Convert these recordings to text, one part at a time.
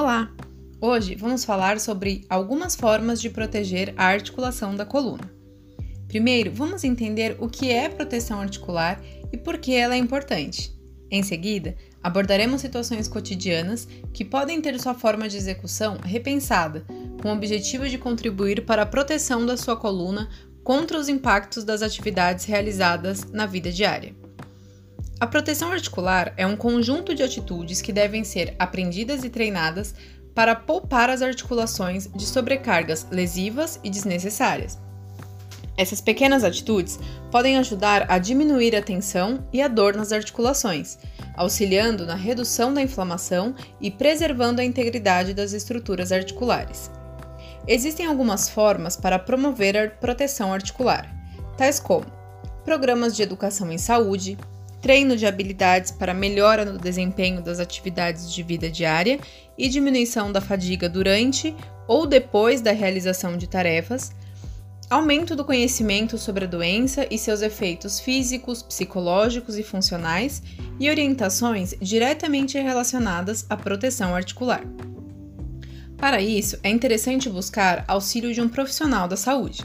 Olá! Hoje vamos falar sobre algumas formas de proteger a articulação da coluna. Primeiro, vamos entender o que é proteção articular e por que ela é importante. Em seguida, abordaremos situações cotidianas que podem ter sua forma de execução repensada, com o objetivo de contribuir para a proteção da sua coluna contra os impactos das atividades realizadas na vida diária. A proteção articular é um conjunto de atitudes que devem ser aprendidas e treinadas para poupar as articulações de sobrecargas lesivas e desnecessárias. Essas pequenas atitudes podem ajudar a diminuir a tensão e a dor nas articulações, auxiliando na redução da inflamação e preservando a integridade das estruturas articulares. Existem algumas formas para promover a proteção articular, tais como programas de educação em saúde, treino de habilidades para melhora no desempenho das atividades de vida diária e diminuição da fadiga durante ou depois da realização de tarefas, aumento do conhecimento sobre a doença e seus efeitos físicos, psicológicos e funcionais e orientações diretamente relacionadas à proteção articular. Para isso, é interessante buscar auxílio de um profissional da saúde.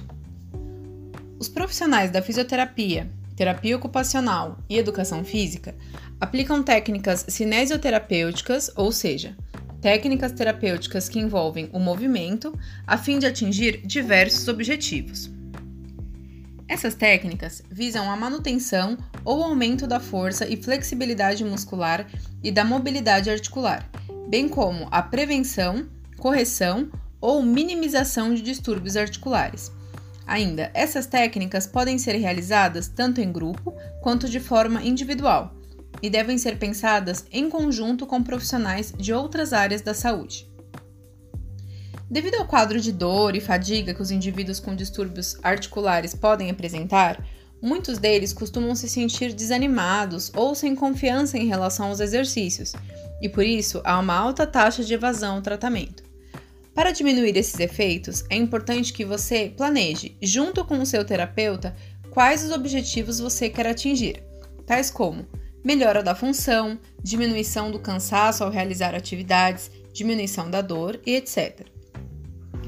Os profissionais da fisioterapia, terapia ocupacional e educação física aplicam técnicas cinesioterapêuticas, ou seja, técnicas terapêuticas que envolvem o movimento a fim de atingir diversos objetivos. Essas técnicas visam a manutenção ou aumento da força e flexibilidade muscular e da mobilidade articular, bem como a prevenção, correção ou minimização de distúrbios articulares Ainda, essas técnicas podem ser realizadas tanto em grupo quanto de forma individual e devem ser pensadas em conjunto com profissionais de outras áreas da saúde. Devido ao quadro de dor e fadiga que os indivíduos com distúrbios articulares podem apresentar, muitos deles costumam se sentir desanimados ou sem confiança em relação aos exercícios, e por isso há uma alta taxa de evasão ao tratamento. Para diminuir esses efeitos, é importante que você planeje, junto com o seu terapeuta, quais os objetivos você quer atingir, tais como melhora da função, diminuição do cansaço ao realizar atividades, diminuição da dor e etc.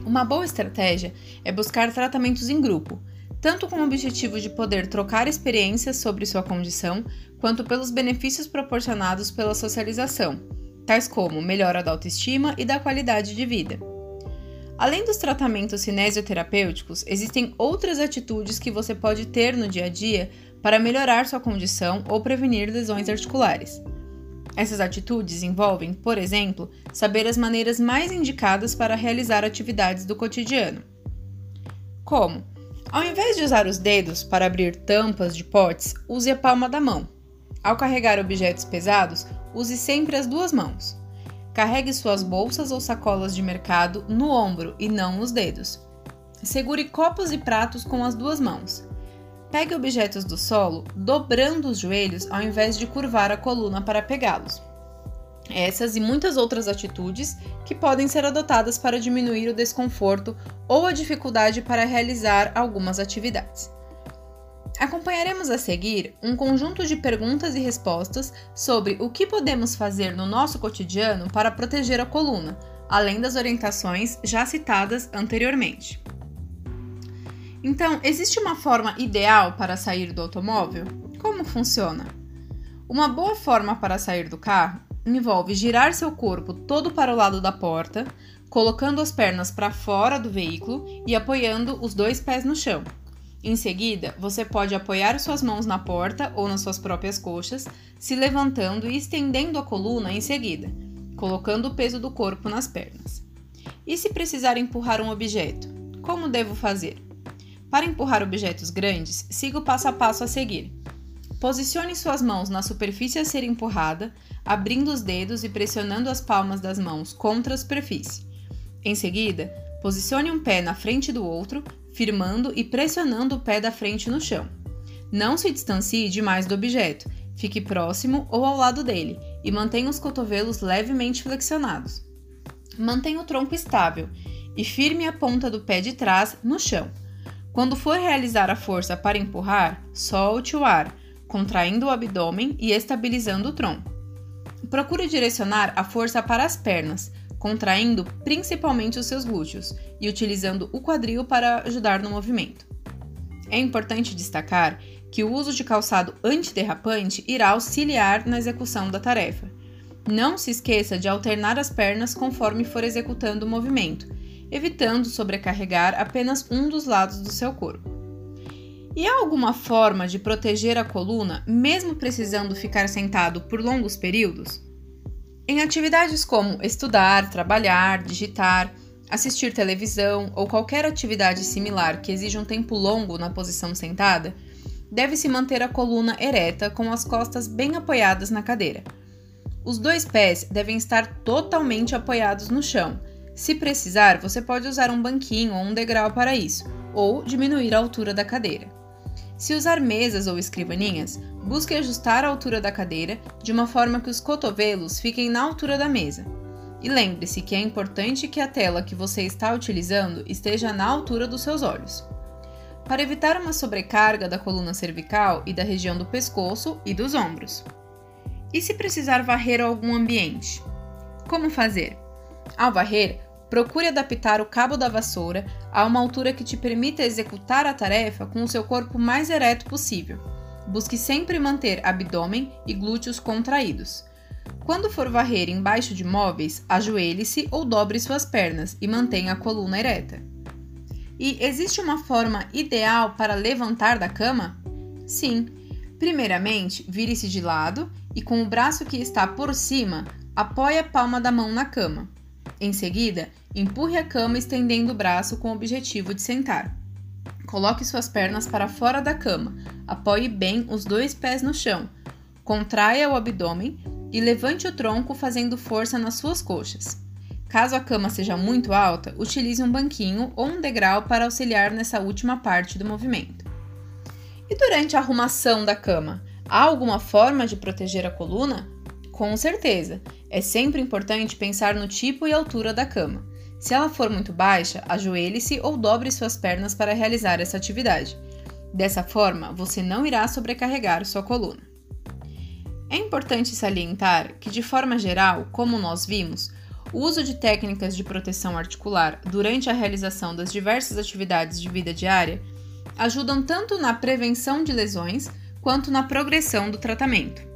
Uma boa estratégia é buscar tratamentos em grupo, tanto com o objetivo de poder trocar experiências sobre sua condição, quanto pelos benefícios proporcionados pela socialização, tais como melhora da autoestima e da qualidade de vida. Além dos tratamentos cinesioterapêuticos, existem outras atitudes que você pode ter no dia a dia para melhorar sua condição ou prevenir lesões articulares. Essas atitudes envolvem, por exemplo, saber as maneiras mais indicadas para realizar atividades do cotidiano. Como? Ao invés de usar os dedos para abrir tampas de potes, use a palma da mão. Ao carregar objetos pesados, use sempre as duas mãos. Carregue suas bolsas ou sacolas de mercado no ombro e não nos dedos. Segure copos e pratos com as duas mãos. Pegue objetos do solo dobrando os joelhos ao invés de curvar a coluna para pegá-los. Essas e muitas outras atitudes que podem ser adotadas para diminuir o desconforto ou a dificuldade para realizar algumas atividades. Acompanharemos a seguir um conjunto de perguntas e respostas sobre o que podemos fazer no nosso cotidiano para proteger a coluna, além das orientações já citadas anteriormente. Então, existe uma forma ideal para sair do automóvel? Como funciona? Uma boa forma para sair do carro envolve girar seu corpo todo para o lado da porta, colocando as pernas para fora do veículo e apoiando os dois pés no chão. Em seguida, você pode apoiar suas mãos na porta ou nas suas próprias coxas, se levantando e estendendo a coluna em seguida, colocando o peso do corpo nas pernas. E se precisar empurrar um objeto, como devo fazer? Para empurrar objetos grandes, siga o passo a passo a seguir. Posicione suas mãos na superfície a ser empurrada, abrindo os dedos e pressionando as palmas das mãos contra a superfície. Em seguida, posicione um pé na frente do outro, firmando e pressionando o pé da frente no chão. Não se distancie demais do objeto, fique próximo ou ao lado dele e mantenha os cotovelos levemente flexionados. Mantenha o tronco estável e firme a ponta do pé de trás no chão. Quando for realizar a força para empurrar, solte o ar, contraindo o abdômen e estabilizando o tronco. Procure direcionar a força para as pernas, contraindo principalmente os seus glúteos e utilizando o quadril para ajudar no movimento. É importante destacar que o uso de calçado antiderrapante irá auxiliar na execução da tarefa. Não se esqueça de alternar as pernas conforme for executando o movimento, evitando sobrecarregar apenas um dos lados do seu corpo. E há alguma forma de proteger a coluna, mesmo precisando ficar sentado por longos períodos? Em atividades como estudar, trabalhar, digitar, assistir televisão ou qualquer atividade similar que exija um tempo longo na posição sentada, deve-se manter a coluna ereta com as costas bem apoiadas na cadeira. Os dois pés devem estar totalmente apoiados no chão. Se precisar, você pode usar um banquinho ou um degrau para isso, ou diminuir a altura da cadeira. Se usar mesas ou escrivaninhas, busque ajustar a altura da cadeira de uma forma que os cotovelos fiquem na altura da mesa. E lembre-se que é importante que a tela que você está utilizando esteja na altura dos seus olhos. Para evitar uma sobrecarga da coluna cervical e da região do pescoço e dos ombros. E se precisar varrer algum ambiente? Como fazer? Ao varrer, Procure adaptar o cabo da vassoura a uma altura que te permita executar a tarefa com o seu corpo mais ereto possível. Busque sempre manter abdômen e glúteos contraídos. Quando for varrer embaixo de móveis, ajoelhe-se ou dobre suas pernas e mantenha a coluna ereta. E existe uma forma ideal para levantar da cama? Sim. Primeiramente, vire-se de lado e com o braço que está por cima, apoie a palma da mão na cama. Em seguida, empurre a cama estendendo o braço com o objetivo de sentar. Coloque suas pernas para fora da cama, apoie bem os dois pés no chão, contraia o abdômen e levante o tronco fazendo força nas suas coxas. Caso a cama seja muito alta, utilize um banquinho ou um degrau para auxiliar nessa última parte do movimento. E durante a arrumação da cama, há alguma forma de proteger a coluna? Com certeza, é sempre importante pensar no tipo e altura da cama. Se ela for muito baixa, ajoelhe-se ou dobre suas pernas para realizar essa atividade. Dessa forma, você não irá sobrecarregar sua coluna. É importante salientar que, de forma geral, como nós vimos, o uso de técnicas de proteção articular durante a realização das diversas atividades de vida diária ajudam tanto na prevenção de lesões quanto na progressão do tratamento.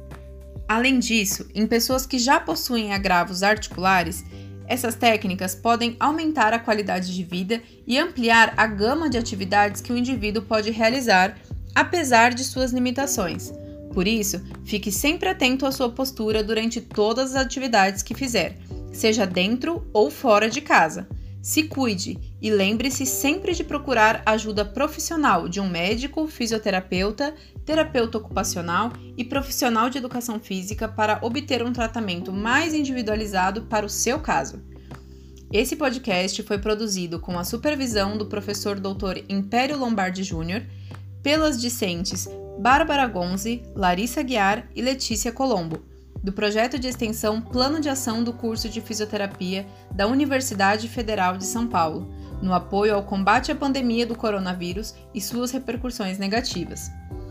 Além disso, em pessoas que já possuem agravos articulares, essas técnicas podem aumentar a qualidade de vida e ampliar a gama de atividades que o indivíduo pode realizar, apesar de suas limitações. Por isso, fique sempre atento à sua postura durante todas as atividades que fizer, seja dentro ou fora de casa. Se cuide e lembre-se sempre de procurar ajuda profissional de um médico, fisioterapeuta, terapeuta ocupacional e profissional de educação física para obter um tratamento mais individualizado para o seu caso. Esse podcast foi produzido com a supervisão do professor Dr. Império Lombardi Júnior, pelas discentes Bárbara Gonzi, Larissa Guiar e Letícia Colombo do projeto de extensão Plano de Ação do curso de Fisioterapia da Universidade Federal de São Paulo, no apoio ao combate à pandemia do coronavírus e suas repercussões negativas,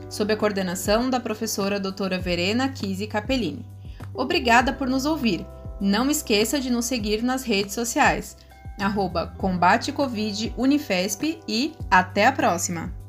sob a coordenação da professora doutora Verena Kise Capellini. Obrigada por nos ouvir. Não esqueça de nos seguir nas redes sociais, arroba Combate Covid Unifesp e até a próxima!